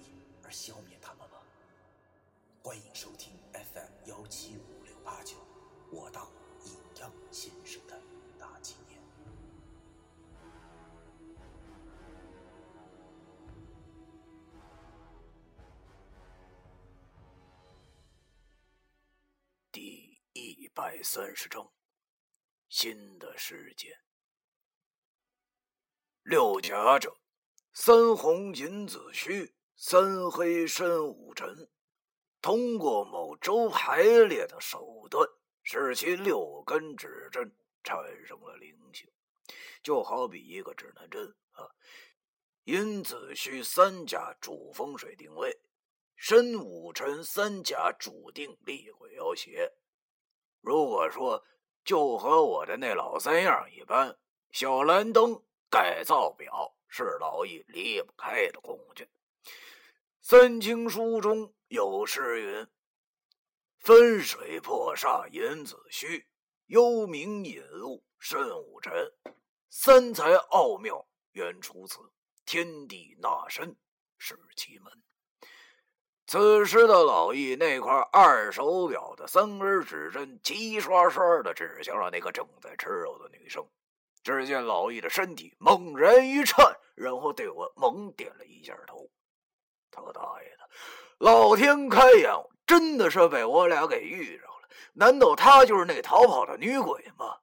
义消灭他们吗？欢迎收听 FM 幺七五六八九，我当阴阳先生的大纪念。第一百三十章，新的事件。六甲者，三红银子虚，三黑申午辰。通过某周排列的手段，使其六根指针产生了灵性，就好比一个指南针啊。因此，需三甲主风水定位，申午辰三甲主定厉鬼要挟。如果说就和我的那老三样一般，小蓝灯改造表是老易离不开的工具。三清书中。有诗云：“分水破煞引子虚，幽冥引路申午辰。三才奥妙原出此，天地纳身是其门。”此时的老易那块二手表的三根指针齐刷刷的指向了那个正在吃肉的女生。只见老易的身体猛然一颤，然后对我猛点了一下头。他大爷的！老天开眼，真的是被我俩给遇上了。难道她就是那逃跑的女鬼吗？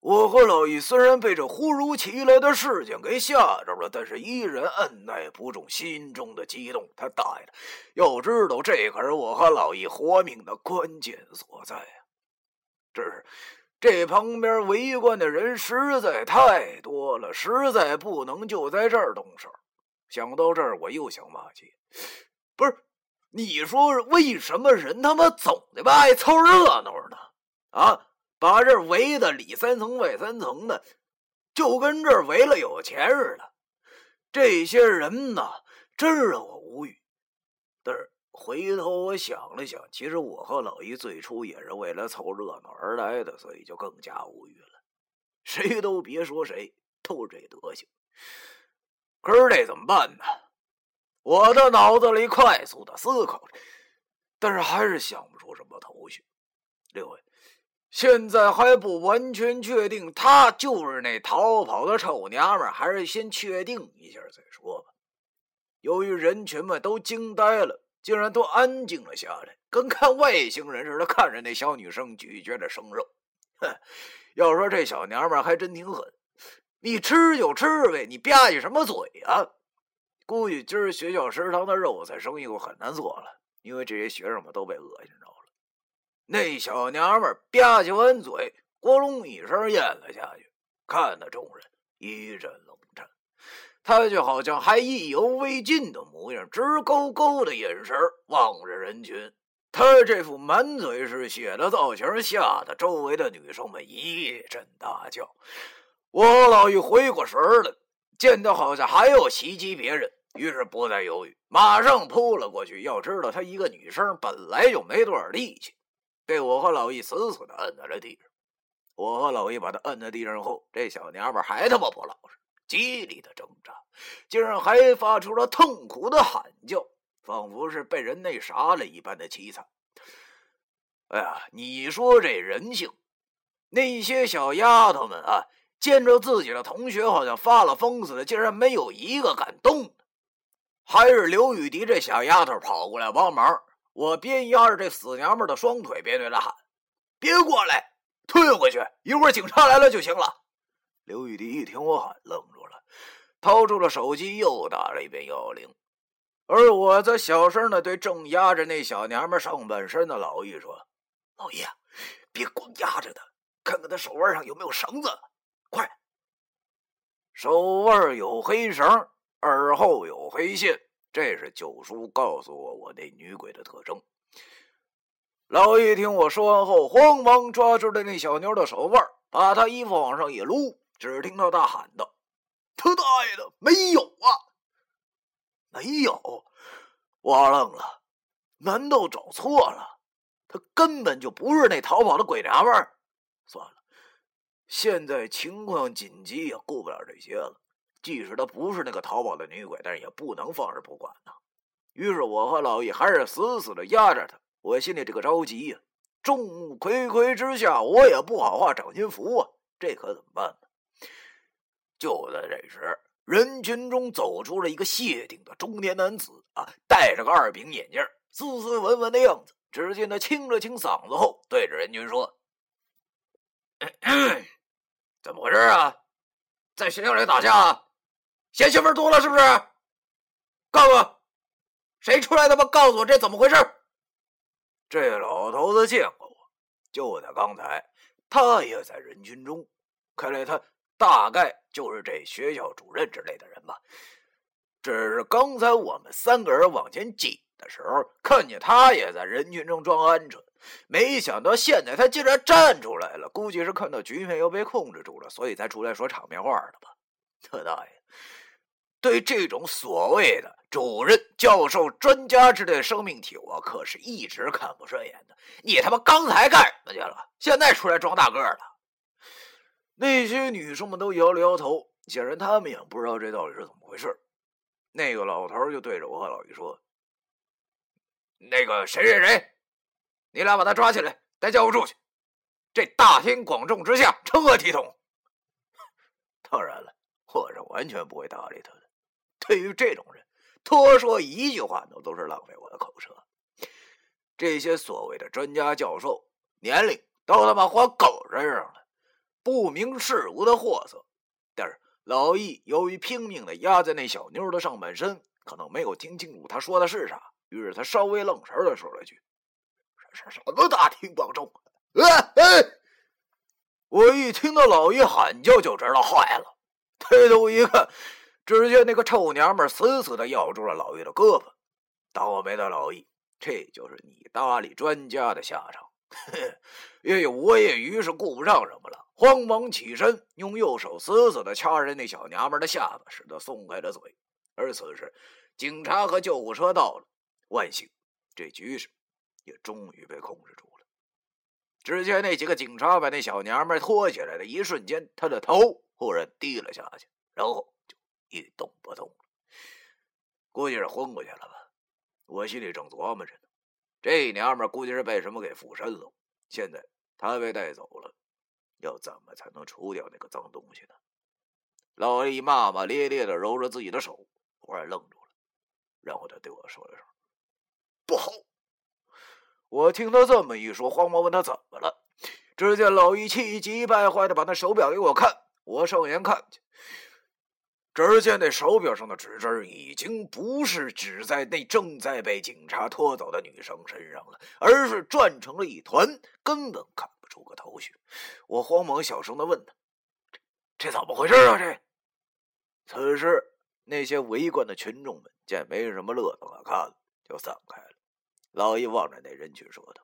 我和老易虽然被这忽如其来的事情给吓着了，但是依然按耐不住心中的激动。他大爷的，要知道这可是我和老易活命的关键所在啊！只是这旁边围观的人实在太多了，实在不能就在这儿动手。想到这儿，我又想骂街，不是。你说为什么人他妈总的吧爱凑热闹呢？啊，把这围的里三层外三层的，就跟这围了有钱似的。这些人呢，真让我无语。但是回头我想了想，其实我和老姨最初也是为了凑热闹而来的，所以就更加无语了。谁都别说谁，都这德行。可是这怎么办呢？我的脑子里快速的思考着，但是还是想不出什么头绪。六位，现在还不完全确定她就是那逃跑的臭娘们，还是先确定一下再说吧。由于人群们都惊呆了，竟然都安静了下来，跟看外星人似的看着那小女生咀嚼着生肉。哼，要说这小娘们还真挺狠，你吃就吃呗，你吧唧什么嘴啊？估计今儿学校食堂的肉菜生意就很难做了，因为这些学生们都被恶心着了。那小娘们吧唧完嘴，咕隆一声咽了下去，看得众人一阵冷颤。她就好像还意犹未尽的模样，直勾勾的眼神望着人群。她这副满嘴是血的造型，吓得周围的女生们一阵大叫。我和老易回过神来，见他好像还要袭击别人。于是不再犹豫，马上扑了过去。要知道，她一个女生本来就没多少力气，被我和老易死死的摁在了地上。我和老易把她摁在地上后，这小娘们还他妈不老实，极力的挣扎，竟然还发出了痛苦的喊叫，仿佛是被人那啥了一般的凄惨。哎呀，你说这人性，那些小丫头们啊，见着自己的同学好像发了疯似的，竟然没有一个敢动。还是刘雨迪这小丫头跑过来帮忙，我边压着这死娘们的双腿，边对她喊：“别过来，退回去，一会儿警察来了就行了。”刘雨迪一听我喊，愣住了，掏出了手机，又打了一遍幺幺零。而我则小声的对正压着那小娘们上半身的老易说：“老易，别光压着她，看看她手腕上有没有绳子，手腕有黑绳。”耳后有黑线，这是九叔告诉我我那女鬼的特征。老易听我说完后，慌忙抓住了那小妞的手腕，把她衣服往上一撸，只听到大喊道：“他大爷的，没有啊！没有！”我愣了，难道找错了？他根本就不是那逃跑的鬼娘们儿。算了，现在情况紧急，也顾不了这些了。即使她不是那个逃跑的女鬼，但是也不能放着不管呐。于是我和老易还是死死的压着她。我心里这个着急呀，众目睽睽之下，我也不好画掌心符啊，这可怎么办呢？就在这时，人群中走出了一个谢顶的中年男子啊，戴着个二饼眼镜，斯斯文文的样子。只见他清了清嗓子后，对着人群说：“咳 咳怎么回事啊？在学校里打架，嫌媳妇多了是不是？告诉谁出来他妈告诉我这怎么回事？”这老头子见过我，就在刚才，他也在人群中。看来他大概就是这学校主任之类的人吧。只是刚才我们三个人往前挤的时候，看见他也在人群中装鹌鹑，没想到现在他竟然站出来了。估计是看到局面要被控制住了，所以才出来说场面话的吧。他大爷！对这种所谓的主任、教授、专家之类的生命体，我可是一直看不顺眼的。你他妈刚才干什么去了？现在出来装大个了？那些女生们都摇了摇头，显然他们也不知道这到底是怎么回事。那个老头就对着我和老于说：“那个谁谁谁，你俩把他抓起来，带教务处去。这大庭广众之下，成何体统？” 当然了，我是完全不会搭理他的。对于这种人，多说一句话那都是浪费我的口舌。这些所谓的专家教授，年龄都他妈活狗身上了，不明事物的货色。但是老易由于拼命的压在那小妞的上半身，可能没有听清楚他说的是啥，于是他稍微愣神的说了句：“什什么大庭广众？”哎哎！我一听到老易喊叫，就知道坏了，抬头一看。只见那个臭娘们死死的咬住了老易的胳膊，倒霉的老易，这就是你搭理专家的下场。叶我也于是顾不上什么了，慌忙起身，用右手死死的掐着那小娘们的下巴，使得松开了嘴。而此时，警察和救护车到了，万幸，这局势也终于被控制住了。只见那几个警察把那小娘们拖起来的一瞬间，她的头忽然低了下去，然后就。一动不动了，估计是昏过去了吧。我心里正琢磨着呢，这娘们估计是被什么给附身了。现在她被带走了，要怎么才能除掉那个脏东西呢？老李骂骂咧咧的揉着自己的手，忽然愣住了，然后他对我说了声：“不好！”我听他这么一说，慌忙问他怎么了。只见老易气急败坏的把那手表给我看，我上眼看去。只见那手表上的指针已经不是指在那正在被警察拖走的女生身上了，而是转成了一团，根本看不出个头绪。我慌忙小声的问他：“这怎么回事啊？”这此时，那些围观的群众们见没什么乐子可看了，就散开了。老易望着那人群说道：“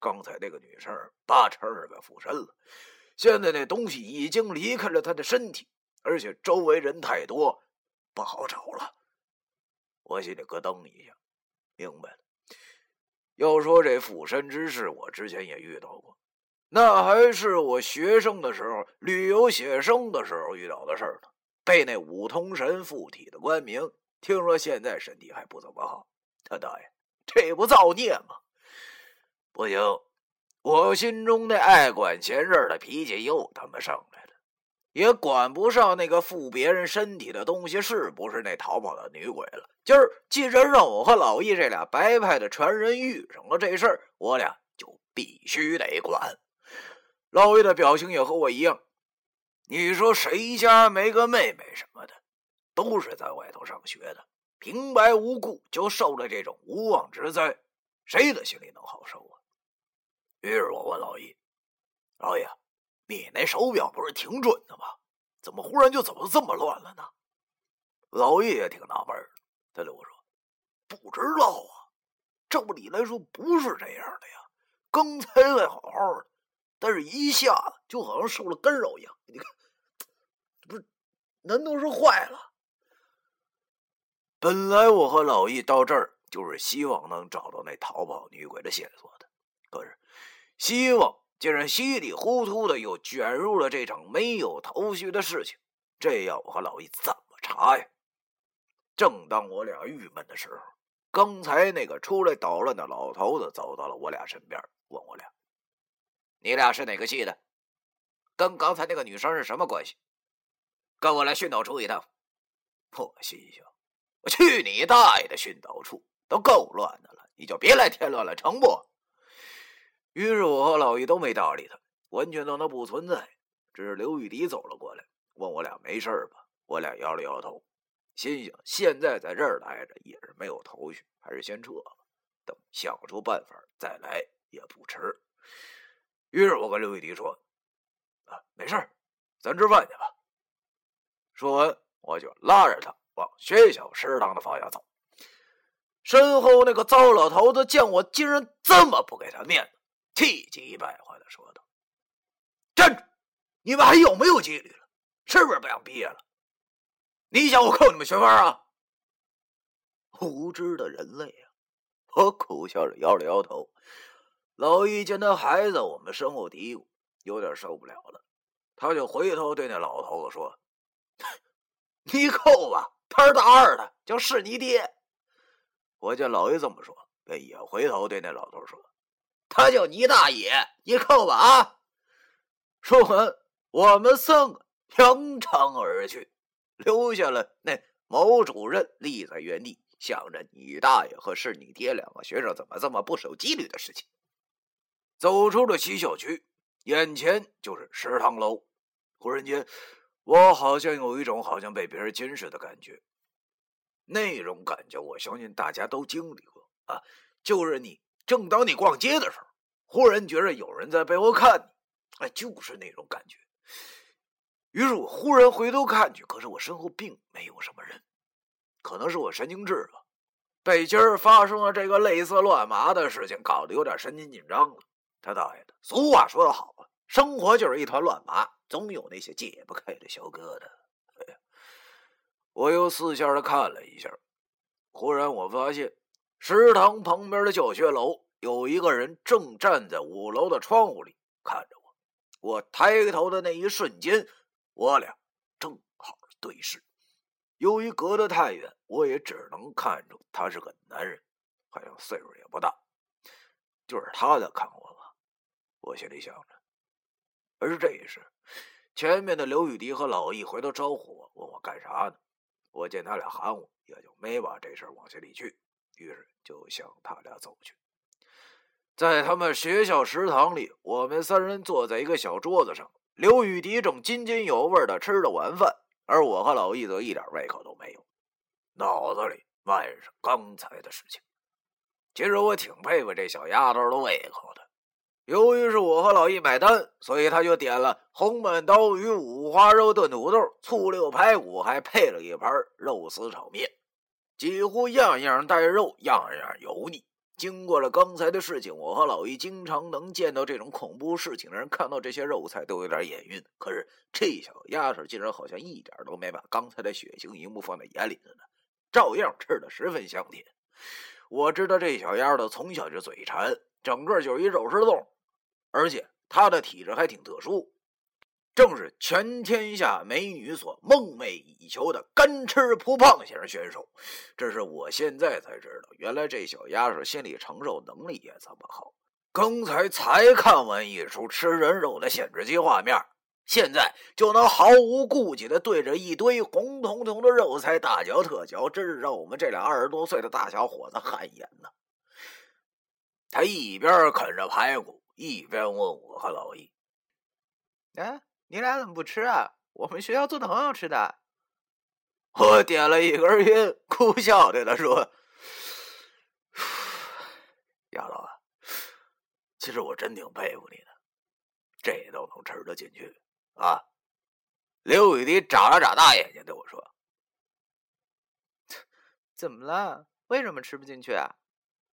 刚才那个女生八成是被附身了，现在那东西已经离开了她的身体。”而且周围人太多，不好找了。我心里咯噔一下，明白了。要说这附身之事，我之前也遇到过，那还是我学生的时候旅游写生的时候遇到的事儿呢。被那五通神附体的官明，听说现在身体还不怎么好。他大爷，这不造孽吗？不行，我心中那爱管闲事的脾气又他妈上来了。也管不上那个附别人身体的东西是不是那逃跑的女鬼了。今儿既然让我和老易这俩白派的传人遇上了这事儿，我俩就必须得管。老易的表情也和我一样。你说谁家没个妹妹什么的，都是在外头上学的，平白无故就受了这种无妄之灾，谁的心里能好受啊？于是我问老易：“老易。”你那手表不是挺准的吗？怎么忽然就走的这么乱了呢？老易也挺纳闷的，他对我说：“不知道啊，照理来说不是这样的呀。刚才还好好的，但是一下子就好像受了干扰一样。你看，不是？难道是坏了？本来我和老易到这儿就是希望能找到那逃跑女鬼的线索的，可是希望竟然稀里糊涂的又卷入了这场没有头绪的事情。这要我和老易怎么查呀？正当我俩郁闷的时候，刚才那个出来捣乱的老头子走到了我俩身边，问我俩：“你俩是哪个系的？跟刚才那个女生是什么关系？跟我来训导处一趟。”我心想：“去你大爷的训导处，都够乱的了，你就别来添乱了，成不？”于是我和老易都没搭理他，完全当他不存在。只是刘玉迪走了过来。问我俩没事吧？我俩摇了摇头，心想现在在这儿待着也是没有头绪，还是先撤吧。等想出办法再来也不迟。于是我跟刘玉迪说：“啊，没事咱吃饭去吧。”说完，我就拉着他往学校食堂的方向走。身后那个糟老头子见我竟然这么不给他面子，气急败坏的说道：“站住！你们还有没有纪律了？”是不是不想毕业了？你想我扣你们学分啊？无知的人类啊！我苦笑着摇了摇头。老易见他还在我们身后嘀咕，有点受不了了，他就回头对那老头子说：“你扣吧，他是大二的，叫是你爹。”我见老爷这么说，便也回头对那老头说：“他叫你大爷，你扣吧啊！”说完，我们三个。扬长而去，留下了那毛主任立在原地，想着你大爷和是你爹两个学生怎么这么不守纪律的事情。走出了西校区，眼前就是食堂楼。忽然间，我好像有一种好像被别人监视的感觉。那种感觉，我相信大家都经历过啊，就是你正当你逛街的时候，忽然觉得有人在背后看你，哎，就是那种感觉。于是我忽然回头看去，可是我身后并没有什么人，可能是我神经质吧，被今儿发生了这个类似乱麻的事情搞得有点神经紧张了。他大爷的，俗话说得好啊，生活就是一团乱麻，总有那些解不开的小疙瘩。我又四下的看了一下，忽然我发现食堂旁边的教学楼有一个人正站在五楼的窗户里看着我。我抬头的那一瞬间。我俩正好对视，由于隔得太远，我也只能看出他是个男人，好像岁数也不大。就是他在看我吧，我心里想着。而这时，前面的刘雨迪和老易回头招呼我，问我干啥呢？我见他俩喊我，也就没把这事往心里去，于是就向他俩走去。在他们学校食堂里，我们三人坐在一个小桌子上。刘雨迪正津津有味的吃着晚饭，而我和老易则一点胃口都没有，脑子里满是刚才的事情。其实我挺佩服这小丫头的胃口的。由于是我和老易买单，所以他就点了红焖刀鱼、五花肉炖土豆、醋溜排骨，还配了一盘肉丝炒面，几乎样样带肉，样样油腻。经过了刚才的事情，我和老易经常能见到这种恐怖事情的人，看到这些肉菜都有点眼晕。可是这小丫头竟然好像一点都没把刚才的血腥一幕放在眼里的呢，照样吃的十分香甜。我知道这小丫头从小就嘴馋，整个就是一肉食动物，而且他的体质还挺特殊。正是全天下美女所梦寐以求的干吃不胖型选手，这是我现在才知道，原来这小丫头心理承受能力也这么好。刚才才看完一出吃人肉的限制级画面，现在就能毫无顾忌的对着一堆红彤彤的肉菜大嚼特嚼，真是让我们这俩二十多岁的大小伙子汗颜呐！他一边啃着排骨，一边问我和老易：“哎？”你俩怎么不吃啊？我们学校做的很好吃的。我点了一根烟，苦笑对他说：“丫头啊，其实我真挺佩服你的，这都能吃得进去啊。”刘雨迪眨了眨大眼睛对我说：“怎么了？为什么吃不进去啊？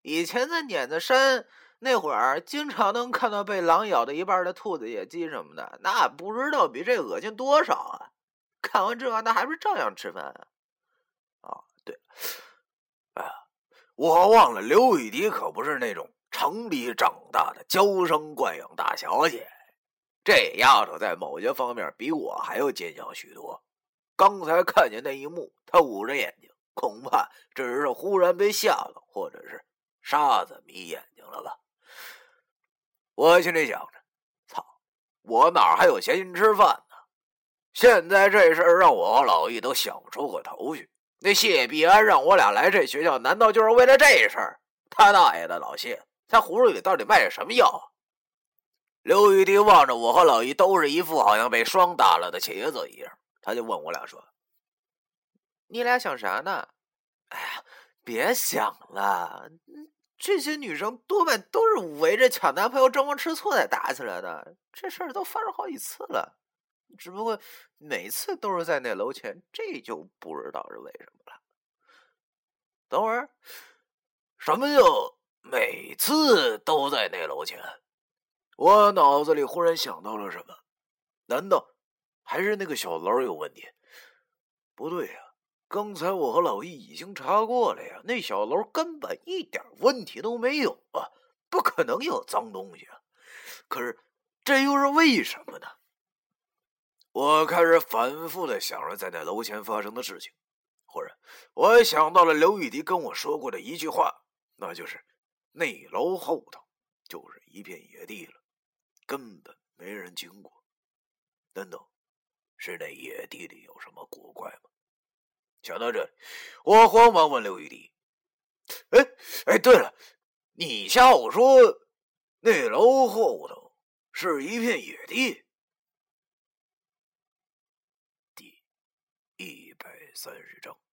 以前在碾子山那会儿，经常能看到被狼咬的一半的兔子、野鸡什么的，那不知道比这恶心多少啊！看完这，那还不是照样吃饭啊？啊，对，哎，我忘了，刘雨迪可不是那种城里长大的娇生惯养大小姐，这丫头在某些方面比我还要坚强许多。刚才看见那一幕，她捂着眼睛，恐怕只是忽然被吓了，或者是沙子迷眼睛了吧。我心里想着，操，我哪还有闲心吃饭呢？现在这事儿让我和老易都想不出个头绪。那谢必安让我俩来这学校，难道就是为了这事儿？他大爷的，老谢，他葫芦里到底卖的什么药啊？刘玉迪望着我和老易，都是一副好像被霜打了的茄子一样，他就问我俩说：“你俩想啥呢？”哎呀，别想了。这些女生多半都是围着抢男朋友争风吃醋才打起来的，这事儿都发生好几次了，只不过每次都是在那楼前，这就不知道是为什么了。等会儿，什么叫每次都在那楼前？我脑子里忽然想到了什么，难道还是那个小楼有问题？不对呀。刚才我和老易已经查过了呀，那小楼根本一点问题都没有啊，不可能有脏东西啊。可是这又是为什么呢？我开始反复的想着在那楼前发生的事情，忽然我想到了刘玉迪跟我说过的一句话，那就是那楼后头就是一片野地了，根本没人经过。难道是那野地里有什么古怪吗？想到这里，我慌忙问刘玉迪：“哎哎，对了，你下午说那楼后头是一片野地？”第一百三十章。